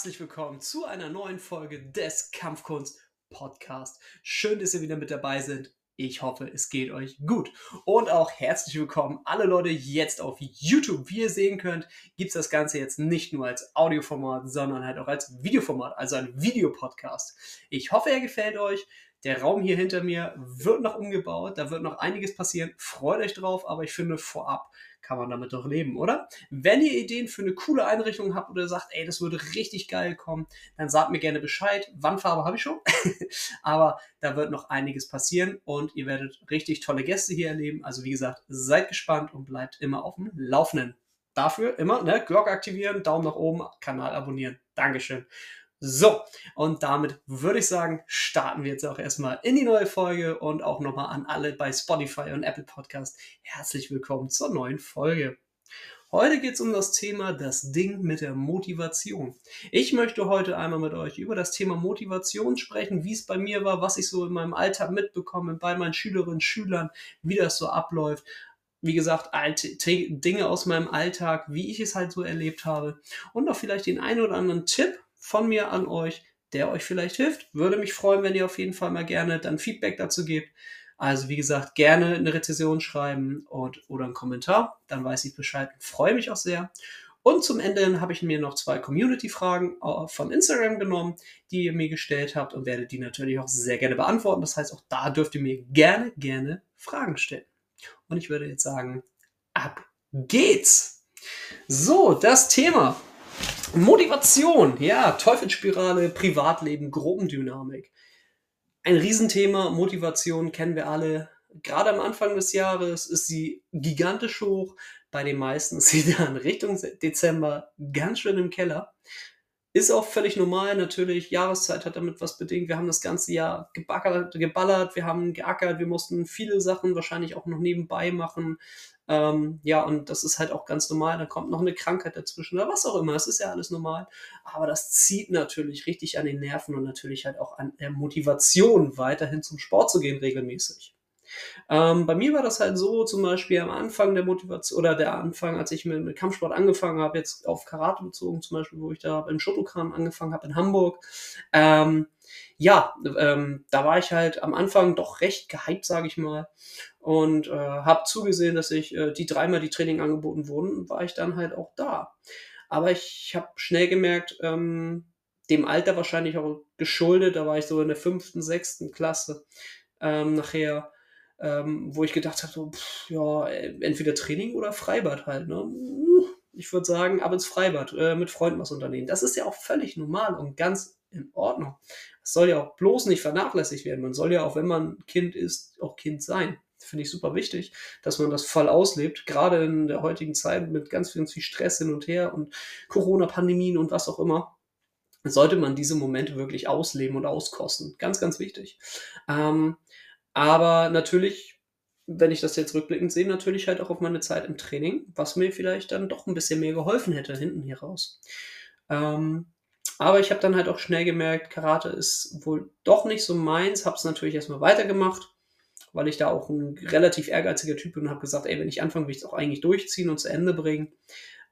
herzlich willkommen zu einer neuen Folge des Kampfkunst Podcast. Schön, dass ihr wieder mit dabei seid. Ich hoffe, es geht euch gut. Und auch herzlich willkommen alle Leute jetzt auf YouTube. Wie ihr sehen könnt, gibt es das Ganze jetzt nicht nur als Audioformat, sondern halt auch als Videoformat, also ein Videopodcast. Ich hoffe, er gefällt euch. Der Raum hier hinter mir wird noch umgebaut, da wird noch einiges passieren. Freut euch drauf, aber ich finde vorab kann man damit doch leben, oder? Wenn ihr Ideen für eine coole Einrichtung habt oder sagt, ey, das würde richtig geil kommen, dann sagt mir gerne Bescheid. Wandfarbe habe ich schon, aber da wird noch einiges passieren und ihr werdet richtig tolle Gäste hier erleben. Also wie gesagt, seid gespannt und bleibt immer auf dem Laufenden. Dafür immer, ne, Glocke aktivieren, Daumen nach oben, Kanal abonnieren. Dankeschön. So, und damit würde ich sagen, starten wir jetzt auch erstmal in die neue Folge und auch nochmal an alle bei Spotify und Apple Podcast. Herzlich willkommen zur neuen Folge. Heute geht es um das Thema das Ding mit der Motivation. Ich möchte heute einmal mit euch über das Thema Motivation sprechen, wie es bei mir war, was ich so in meinem Alltag mitbekomme, bei meinen Schülerinnen und Schülern, wie das so abläuft wie gesagt, alte Dinge aus meinem Alltag, wie ich es halt so erlebt habe und auch vielleicht den einen oder anderen Tipp, von mir an euch, der euch vielleicht hilft. Würde mich freuen, wenn ihr auf jeden Fall mal gerne dann Feedback dazu gebt. Also wie gesagt, gerne eine Rezession schreiben und oder einen Kommentar, dann weiß ich Bescheid. Freue mich auch sehr. Und zum Ende habe ich mir noch zwei Community-Fragen äh, von Instagram genommen, die ihr mir gestellt habt und werde die natürlich auch sehr gerne beantworten. Das heißt, auch da dürft ihr mir gerne, gerne Fragen stellen. Und ich würde jetzt sagen, ab geht's! So, das Thema Motivation, ja, Teufelsspirale, Privatleben, Gruppendynamik. Ein Riesenthema, Motivation kennen wir alle. Gerade am Anfang des Jahres ist sie gigantisch hoch. Bei den meisten ist sie dann Richtung Dezember ganz schön im Keller. Ist auch völlig normal, natürlich. Jahreszeit hat damit was bedingt. Wir haben das ganze Jahr gebackert, geballert, wir haben geackert, wir mussten viele Sachen wahrscheinlich auch noch nebenbei machen. Ähm, ja, und das ist halt auch ganz normal. Da kommt noch eine Krankheit dazwischen oder was auch immer. Das ist ja alles normal. Aber das zieht natürlich richtig an den Nerven und natürlich halt auch an der Motivation, weiterhin zum Sport zu gehen regelmäßig. Ähm, bei mir war das halt so, zum Beispiel am Anfang der Motivation oder der Anfang, als ich mit, mit Kampfsport angefangen habe, jetzt auf Karate bezogen, zum Beispiel, wo ich da im Shotokan angefangen habe in Hamburg. Ähm, ja, ähm, da war ich halt am Anfang doch recht gehypt, sage ich mal und äh, habe zugesehen, dass ich äh, die dreimal die Training angeboten wurden, war ich dann halt auch da. Aber ich habe schnell gemerkt, ähm, dem Alter wahrscheinlich auch geschuldet, da war ich so in der fünften, sechsten Klasse ähm, nachher, ähm, wo ich gedacht habe, so, ja, entweder Training oder Freibad halt. Ne? Ich würde sagen, ab ins Freibad, äh, mit Freunden was unternehmen. Das ist ja auch völlig normal und ganz in Ordnung. Es soll ja auch bloß nicht vernachlässigt werden. Man soll ja auch, wenn man Kind ist, auch Kind sein finde ich super wichtig, dass man das voll auslebt, gerade in der heutigen Zeit mit ganz viel, Stress hin und her und Corona-Pandemien und was auch immer. Sollte man diese Momente wirklich ausleben und auskosten. Ganz, ganz wichtig. Ähm, aber natürlich, wenn ich das jetzt rückblickend sehe, natürlich halt auch auf meine Zeit im Training, was mir vielleicht dann doch ein bisschen mehr geholfen hätte hinten hier raus. Ähm, aber ich habe dann halt auch schnell gemerkt, Karate ist wohl doch nicht so meins, habe es natürlich erstmal weitergemacht weil ich da auch ein relativ ehrgeiziger Typ bin und habe gesagt, ey, wenn ich anfange, will ich es auch eigentlich durchziehen und zu Ende bringen.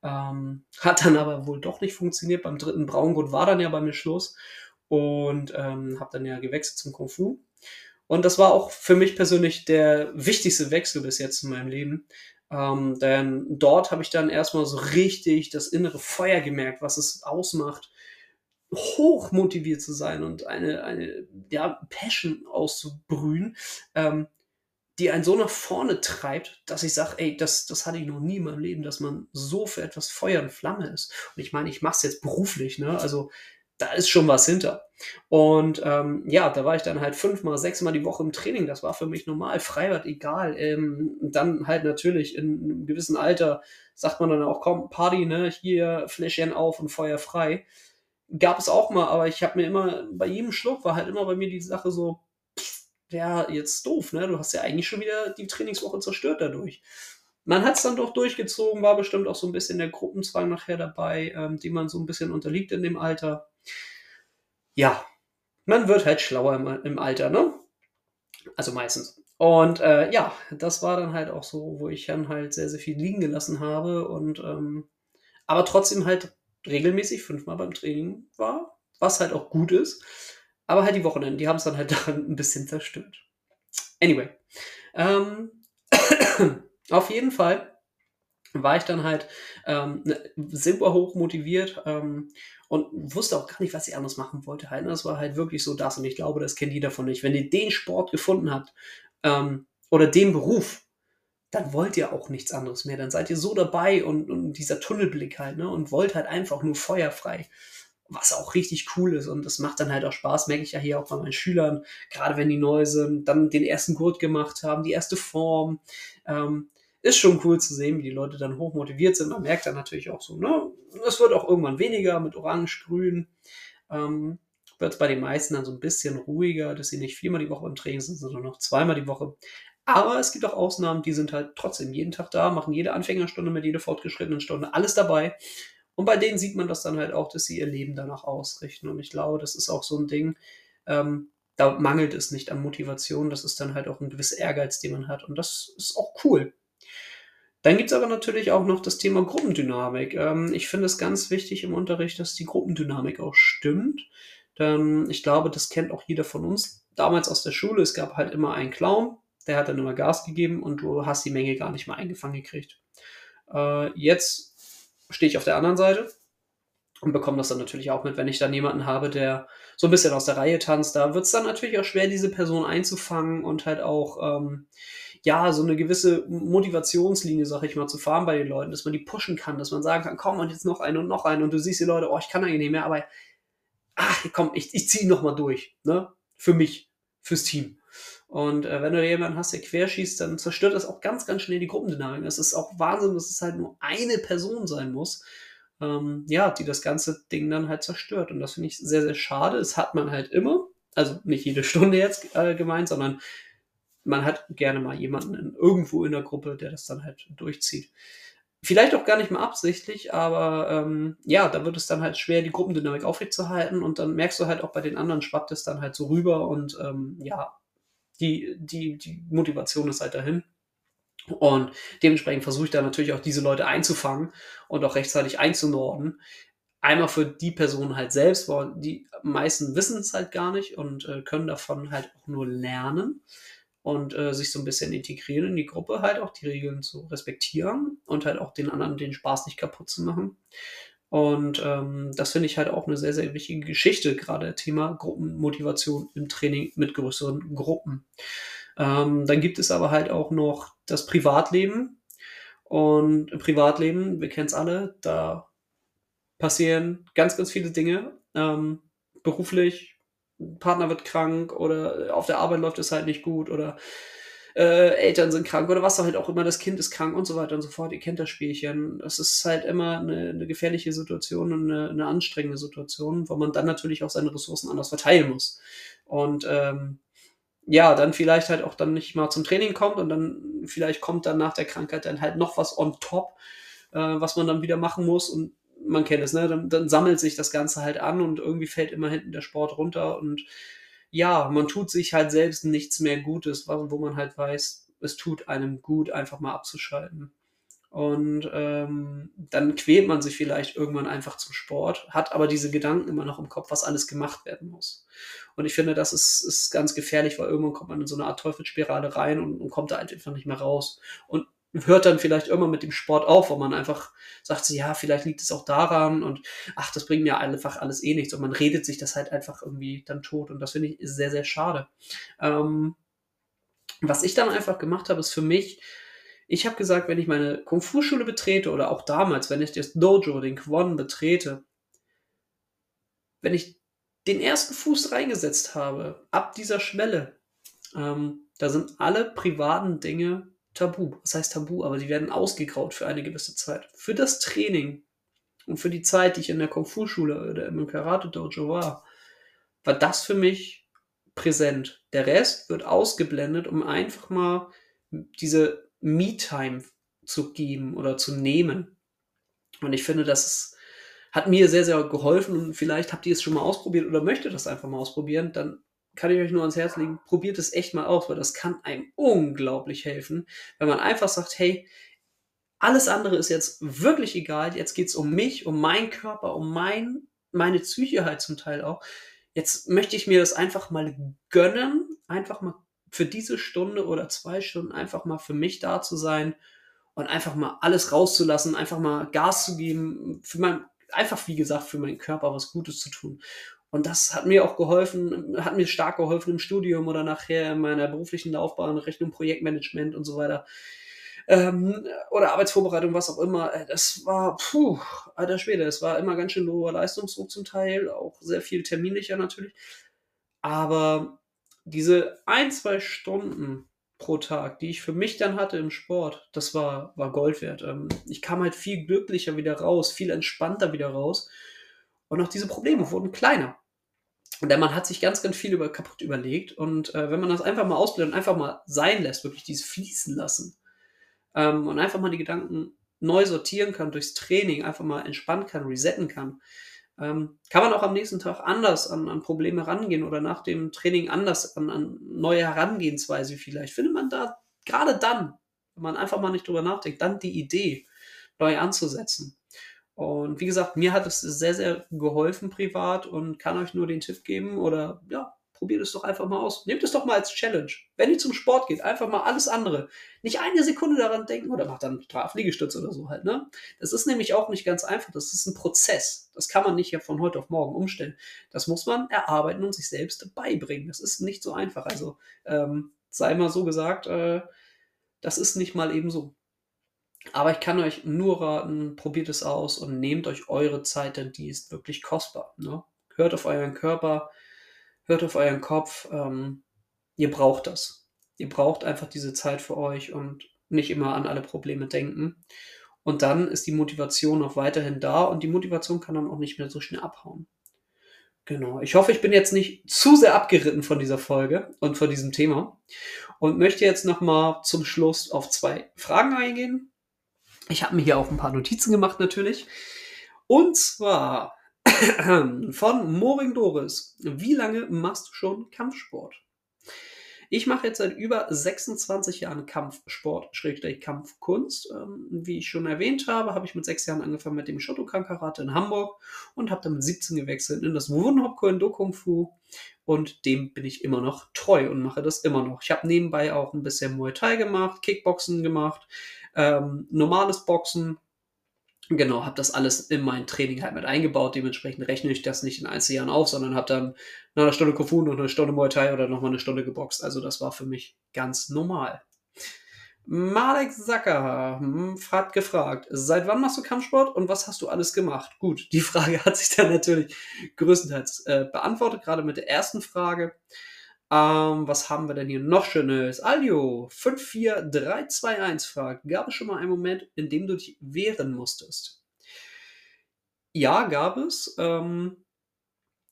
Ähm, hat dann aber wohl doch nicht funktioniert. Beim dritten Braungurt war dann ja bei mir Schluss und ähm, habe dann ja gewechselt zum Kung Fu. Und das war auch für mich persönlich der wichtigste Wechsel bis jetzt in meinem Leben. Ähm, denn dort habe ich dann erstmal so richtig das innere Feuer gemerkt, was es ausmacht, hoch motiviert zu sein und eine, eine ja, Passion auszubrühen, ähm, die einen so nach vorne treibt, dass ich sage, ey, das, das hatte ich noch nie in meinem Leben, dass man so für etwas Feuer und Flamme ist. Und ich meine, ich mache es jetzt beruflich, ne? Also da ist schon was hinter. Und ähm, ja, da war ich dann halt fünfmal, sechsmal die Woche im Training. Das war für mich normal, Freibad egal. Ähm, dann halt natürlich in einem gewissen Alter sagt man dann auch, komm, Party, ne? Hier Fläschchen auf und Feuer frei gab es auch mal, aber ich habe mir immer, bei jedem Schluck war halt immer bei mir die Sache so, ja, jetzt doof, ne? Du hast ja eigentlich schon wieder die Trainingswoche zerstört dadurch. Man hat es dann doch durchgezogen, war bestimmt auch so ein bisschen der Gruppenzwang nachher dabei, ähm, die man so ein bisschen unterliegt in dem Alter. Ja, man wird halt schlauer im, im Alter, ne? Also meistens. Und äh, ja, das war dann halt auch so, wo ich dann halt sehr, sehr viel liegen gelassen habe und ähm, aber trotzdem halt regelmäßig fünfmal beim Training war, was halt auch gut ist. Aber halt die Wochenenden, die haben es dann halt daran ein bisschen zerstört. Anyway. Ähm, auf jeden Fall war ich dann halt ähm, ne, super hoch motiviert ähm, und wusste auch gar nicht, was ich anders machen wollte. Halt. Das war halt wirklich so das und ich glaube, das kennt jeder von euch. Wenn ihr den Sport gefunden habt ähm, oder den Beruf, dann wollt ihr auch nichts anderes mehr. Dann seid ihr so dabei und, und dieser Tunnelblick halt ne, und wollt halt einfach nur feuerfrei was auch richtig cool ist und das macht dann halt auch Spaß, merke ich ja hier auch bei meinen Schülern, gerade wenn die neu sind, dann den ersten Gurt gemacht haben, die erste Form. Ähm, ist schon cool zu sehen, wie die Leute dann hoch motiviert sind. Man merkt dann natürlich auch so, ne, es wird auch irgendwann weniger mit Orange, Grün. Ähm, wird es bei den meisten dann so ein bisschen ruhiger, dass sie nicht viermal die Woche im Training sind, sondern noch zweimal die Woche. Aber es gibt auch Ausnahmen, die sind halt trotzdem jeden Tag da, machen jede Anfängerstunde mit jeder fortgeschrittenen Stunde, alles dabei. Und bei denen sieht man das dann halt auch, dass sie ihr Leben danach ausrichten. Und ich glaube, das ist auch so ein Ding, ähm, da mangelt es nicht an Motivation, das ist dann halt auch ein gewisser Ehrgeiz, den man hat. Und das ist auch cool. Dann gibt es aber natürlich auch noch das Thema Gruppendynamik. Ähm, ich finde es ganz wichtig im Unterricht, dass die Gruppendynamik auch stimmt. Denn ich glaube, das kennt auch jeder von uns. Damals aus der Schule, es gab halt immer einen Clown, der hat dann immer Gas gegeben und du hast die Menge gar nicht mehr eingefangen gekriegt. Äh, jetzt stehe ich auf der anderen Seite und bekomme das dann natürlich auch mit, wenn ich dann jemanden habe, der so ein bisschen aus der Reihe tanzt. Da wird es dann natürlich auch schwer, diese Person einzufangen und halt auch ähm, ja, so eine gewisse Motivationslinie, sag ich mal, zu fahren bei den Leuten, dass man die pushen kann, dass man sagen kann, komm, und jetzt noch eine und noch eine und du siehst die Leute, oh, ich kann eigentlich nicht mehr, aber ach, komm, ich, ich ziehe noch mal durch, ne? Für mich, fürs Team. Und äh, wenn du jemanden hast, der querschießt, dann zerstört das auch ganz, ganz schnell die Gruppendynamik. Es ist auch Wahnsinn, dass es halt nur eine Person sein muss, ähm, ja, die das ganze Ding dann halt zerstört. Und das finde ich sehr, sehr schade. Das hat man halt immer. Also nicht jede Stunde jetzt äh, gemeint, sondern man hat gerne mal jemanden in, irgendwo in der Gruppe, der das dann halt durchzieht. Vielleicht auch gar nicht mal absichtlich, aber ähm, ja, da wird es dann halt schwer, die Gruppendynamik aufrechtzuerhalten und dann merkst du halt auch bei den anderen schwappt es dann halt so rüber und ähm, ja, die, die, die Motivation ist halt dahin. Und dementsprechend versuche ich da natürlich auch diese Leute einzufangen und auch rechtzeitig einzunorden. Einmal für die Person halt selbst, weil die meisten wissen es halt gar nicht und äh, können davon halt auch nur lernen und äh, sich so ein bisschen integrieren in die Gruppe, halt auch die Regeln zu respektieren und halt auch den anderen den Spaß nicht kaputt zu machen. Und ähm, das finde ich halt auch eine sehr, sehr wichtige Geschichte, gerade Thema Gruppenmotivation im Training mit größeren Gruppen. Ähm, dann gibt es aber halt auch noch das Privatleben. Und im Privatleben, wir kennen es alle, da passieren ganz, ganz viele Dinge. Ähm, beruflich, Partner wird krank oder auf der Arbeit läuft es halt nicht gut oder äh, Eltern sind krank oder was halt auch immer, das Kind ist krank und so weiter und so fort. Ihr kennt das Spielchen. Das ist halt immer eine, eine gefährliche Situation und eine, eine, anstrengende Situation, wo man dann natürlich auch seine Ressourcen anders verteilen muss. Und ähm, ja, dann vielleicht halt auch dann nicht mal zum Training kommt und dann vielleicht kommt dann nach der Krankheit dann halt noch was on top, äh, was man dann wieder machen muss und man kennt es, ne? Dann, dann, sammelt sich das Ganze halt an und irgendwie fällt immer hinten der Sport runter und ja, man tut sich halt selbst nichts mehr Gutes, wo man halt weiß, es tut einem gut, einfach mal abzuschalten. Und ähm, dann quält man sich vielleicht irgendwann einfach zum Sport, hat aber diese Gedanken immer noch im Kopf, was alles gemacht werden muss. Und ich finde, das ist, ist ganz gefährlich, weil irgendwann kommt man in so eine Art Teufelsspirale rein und, und kommt da einfach nicht mehr raus. Und hört dann vielleicht immer mit dem Sport auf, wo man einfach sagt, ja, vielleicht liegt es auch daran und ach, das bringt mir einfach alles eh nichts und man redet sich das halt einfach irgendwie dann tot und das finde ich sehr, sehr schade. Ähm, was ich dann einfach gemacht habe, ist für mich, ich habe gesagt, wenn ich meine Kung-Fu-Schule betrete oder auch damals, wenn ich das Dojo, den Kwon betrete, wenn ich den ersten Fuß reingesetzt habe, ab dieser Schwelle, ähm, da sind alle privaten Dinge tabu. Was heißt tabu? Aber die werden ausgegraut für eine gewisse Zeit. Für das Training und für die Zeit, die ich in der Kung-Fu-Schule oder im Karate-Dojo war, war das für mich präsent. Der Rest wird ausgeblendet, um einfach mal diese Me-Time zu geben oder zu nehmen. Und ich finde, das ist, hat mir sehr, sehr geholfen und vielleicht habt ihr es schon mal ausprobiert oder möchtet das einfach mal ausprobieren, dann kann ich euch nur ans Herz legen, probiert es echt mal aus, weil das kann einem unglaublich helfen, wenn man einfach sagt, hey, alles andere ist jetzt wirklich egal. Jetzt geht es um mich, um meinen Körper, um mein, meine Psyche halt zum Teil auch. Jetzt möchte ich mir das einfach mal gönnen, einfach mal für diese Stunde oder zwei Stunden einfach mal für mich da zu sein und einfach mal alles rauszulassen, einfach mal Gas zu geben, für mein, einfach wie gesagt, für meinen Körper was Gutes zu tun. Und das hat mir auch geholfen, hat mir stark geholfen im Studium oder nachher in meiner beruflichen Laufbahn Richtung Projektmanagement und so weiter ähm, oder Arbeitsvorbereitung, was auch immer. Äh, das war, puh, alter Schwede, es war immer ganz schön hoher Leistungsdruck zum Teil, auch sehr viel terminlicher natürlich. Aber diese ein, zwei Stunden pro Tag, die ich für mich dann hatte im Sport, das war, war Gold wert. Ähm, ich kam halt viel glücklicher wieder raus, viel entspannter wieder raus. Und auch diese Probleme wurden kleiner. Denn man hat sich ganz, ganz viel über, kaputt überlegt. Und äh, wenn man das einfach mal ausblendet und einfach mal sein lässt, wirklich dieses Fließen lassen, ähm, und einfach mal die Gedanken neu sortieren kann durchs Training, einfach mal entspannen kann, resetten kann, ähm, kann man auch am nächsten Tag anders an, an Probleme rangehen oder nach dem Training anders an, an neue Herangehensweise vielleicht. Findet man da gerade dann, wenn man einfach mal nicht drüber nachdenkt, dann die Idee, neu anzusetzen. Und wie gesagt, mir hat es sehr, sehr geholfen privat und kann euch nur den Tipp geben oder ja, probiert es doch einfach mal aus. Nehmt es doch mal als Challenge. Wenn ihr zum Sport geht, einfach mal alles andere. Nicht eine Sekunde daran denken oder macht dann Liegestütze oder so halt, ne? Das ist nämlich auch nicht ganz einfach. Das ist ein Prozess. Das kann man nicht ja von heute auf morgen umstellen. Das muss man erarbeiten und sich selbst beibringen. Das ist nicht so einfach. Also, ähm, sei mal so gesagt, äh, das ist nicht mal eben so. Aber ich kann euch nur raten, probiert es aus und nehmt euch eure Zeit, denn die ist wirklich kostbar. Ne? Hört auf euren Körper, hört auf euren Kopf. Ähm, ihr braucht das. Ihr braucht einfach diese Zeit für euch und nicht immer an alle Probleme denken. Und dann ist die Motivation auch weiterhin da und die Motivation kann dann auch nicht mehr so schnell abhauen. Genau. Ich hoffe, ich bin jetzt nicht zu sehr abgeritten von dieser Folge und von diesem Thema und möchte jetzt nochmal zum Schluss auf zwei Fragen eingehen. Ich habe mir hier auch ein paar Notizen gemacht natürlich. Und zwar von Moring Doris. Wie lange machst du schon Kampfsport? Ich mache jetzt seit über 26 Jahren Kampfsport, Schrägstrich Kampfkunst. Ähm, wie ich schon erwähnt habe, habe ich mit sechs Jahren angefangen mit dem Shotokan Karate in Hamburg und habe dann mit 17 gewechselt in das Wunhop Do Kung Fu und dem bin ich immer noch treu und mache das immer noch. Ich habe nebenbei auch ein bisschen Muay Thai gemacht, Kickboxen gemacht, ähm, normales Boxen, Genau, habe das alles in mein Training halt mit eingebaut. Dementsprechend rechne ich das nicht in Einzeljahren auf, sondern habe dann nach einer Stunde Kofun und eine Stunde Muay Thai oder nochmal eine Stunde geboxt. Also das war für mich ganz normal. Marek Sacker hm, hat gefragt, seit wann machst du Kampfsport und was hast du alles gemacht? Gut, die Frage hat sich dann natürlich größtenteils äh, beantwortet, gerade mit der ersten Frage. Ähm, was haben wir denn hier noch Schönes? Alio 54321 fragt, gab es schon mal einen Moment, in dem du dich wehren musstest? Ja, gab es. Ähm,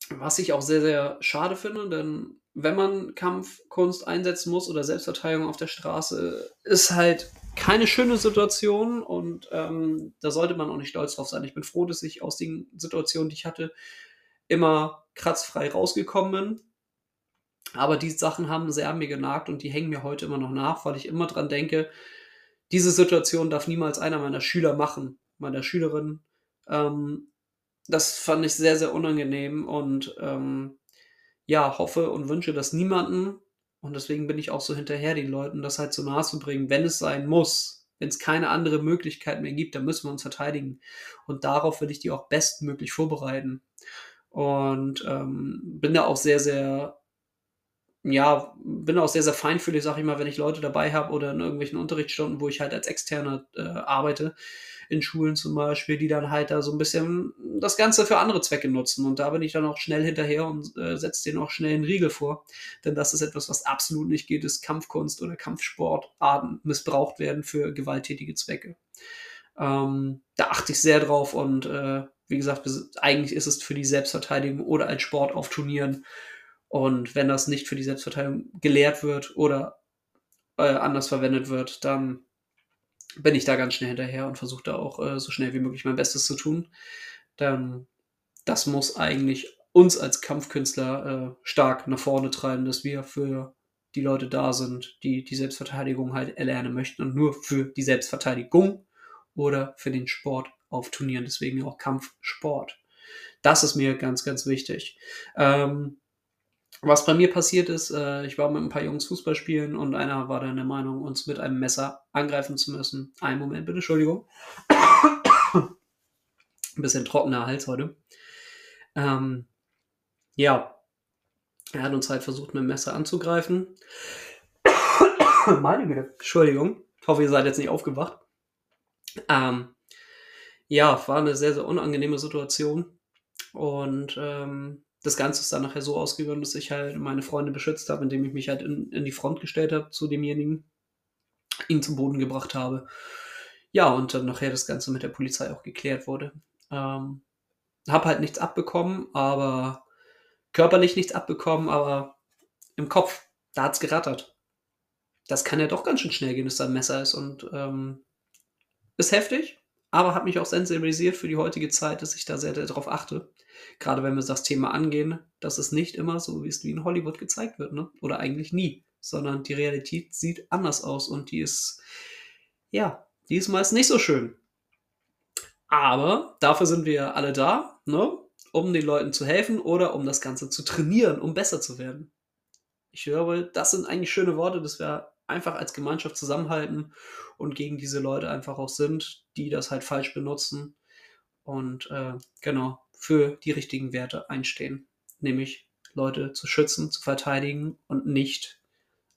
was ich auch sehr, sehr schade finde, denn wenn man Kampfkunst einsetzen muss oder Selbstverteidigung auf der Straße, ist halt keine schöne Situation und ähm, da sollte man auch nicht stolz drauf sein. Ich bin froh, dass ich aus den Situationen, die ich hatte, immer kratzfrei rausgekommen bin aber die Sachen haben sehr an mir genagt und die hängen mir heute immer noch nach, weil ich immer dran denke, diese Situation darf niemals einer meiner Schüler machen, meiner Schülerin. Ähm, das fand ich sehr, sehr unangenehm und ähm, ja, hoffe und wünsche das niemanden. Und deswegen bin ich auch so hinterher, den Leuten das halt so nahe zu bringen, wenn es sein muss. Wenn es keine andere Möglichkeit mehr gibt, dann müssen wir uns verteidigen. Und darauf will ich die auch bestmöglich vorbereiten. Und ähm, bin da auch sehr, sehr ja, bin auch sehr, sehr feinfühlig, sag ich mal, wenn ich Leute dabei habe oder in irgendwelchen Unterrichtsstunden, wo ich halt als Externer äh, arbeite, in Schulen zum Beispiel, die dann halt da so ein bisschen das Ganze für andere Zwecke nutzen. Und da bin ich dann auch schnell hinterher und äh, setze denen auch schnell einen Riegel vor. Denn das ist etwas, was absolut nicht geht, ist Kampfkunst oder Kampfsportarten missbraucht werden für gewalttätige Zwecke. Ähm, da achte ich sehr drauf und äh, wie gesagt, eigentlich ist es für die Selbstverteidigung oder als Sport auf Turnieren und wenn das nicht für die Selbstverteidigung gelehrt wird oder äh, anders verwendet wird, dann bin ich da ganz schnell hinterher und versuche da auch äh, so schnell wie möglich mein Bestes zu tun. Dann das muss eigentlich uns als Kampfkünstler äh, stark nach vorne treiben, dass wir für die Leute da sind, die die Selbstverteidigung halt erlernen möchten und nur für die Selbstverteidigung oder für den Sport auf Turnieren. Deswegen auch Kampfsport. Das ist mir ganz, ganz wichtig. Ähm, was bei mir passiert ist, äh, ich war mit ein paar Jungs Fußball spielen und einer war dann der Meinung, uns mit einem Messer angreifen zu müssen. Einen Moment bitte, Entschuldigung. ein bisschen trockener Hals heute. Ähm, ja, er hat uns halt versucht, mit dem Messer anzugreifen. Meine Güte. Entschuldigung. Ich hoffe, ihr seid jetzt nicht aufgewacht. Ähm, ja, war eine sehr, sehr unangenehme Situation. Und ähm, das Ganze ist dann nachher so ausgegangen, dass ich halt meine Freunde beschützt habe, indem ich mich halt in, in die Front gestellt habe zu demjenigen, ihn zum Boden gebracht habe. Ja, und dann nachher das Ganze mit der Polizei auch geklärt wurde. Ähm, hab halt nichts abbekommen, aber körperlich nichts abbekommen, aber im Kopf, da hat's gerattert. Das kann ja doch ganz schön schnell gehen, dass da ein Messer ist und ähm, ist heftig, aber hat mich auch sensibilisiert für die heutige Zeit, dass ich da sehr, darauf achte. Gerade wenn wir das Thema angehen, dass es nicht immer so es wie in Hollywood gezeigt wird, ne? Oder eigentlich nie, sondern die Realität sieht anders aus und die ist, ja, die ist nicht so schön. Aber dafür sind wir alle da, ne? um den Leuten zu helfen oder um das Ganze zu trainieren, um besser zu werden. Ich glaube, das sind eigentlich schöne Worte, dass wir einfach als Gemeinschaft zusammenhalten und gegen diese Leute einfach auch sind, die das halt falsch benutzen und äh, genau für die richtigen Werte einstehen, nämlich Leute zu schützen, zu verteidigen und nicht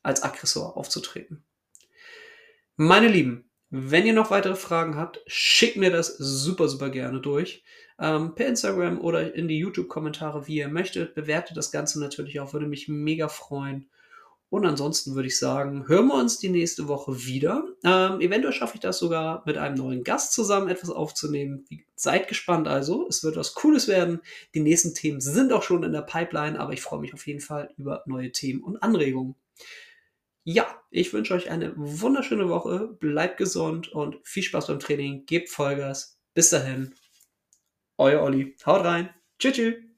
als Aggressor aufzutreten. Meine Lieben, wenn ihr noch weitere Fragen habt, schickt mir das super, super gerne durch. Ähm, per Instagram oder in die YouTube-Kommentare, wie ihr möchtet. Bewertet das Ganze natürlich auch, würde mich mega freuen. Und ansonsten würde ich sagen, hören wir uns die nächste Woche wieder. Ähm, eventuell schaffe ich das sogar mit einem neuen Gast zusammen etwas aufzunehmen. Seid gespannt also, es wird was Cooles werden. Die nächsten Themen sind auch schon in der Pipeline, aber ich freue mich auf jeden Fall über neue Themen und Anregungen. Ja, ich wünsche euch eine wunderschöne Woche. Bleibt gesund und viel Spaß beim Training. Gebt Vollgas. Bis dahin. Euer Olli. Haut rein. Tschüss. tschüss.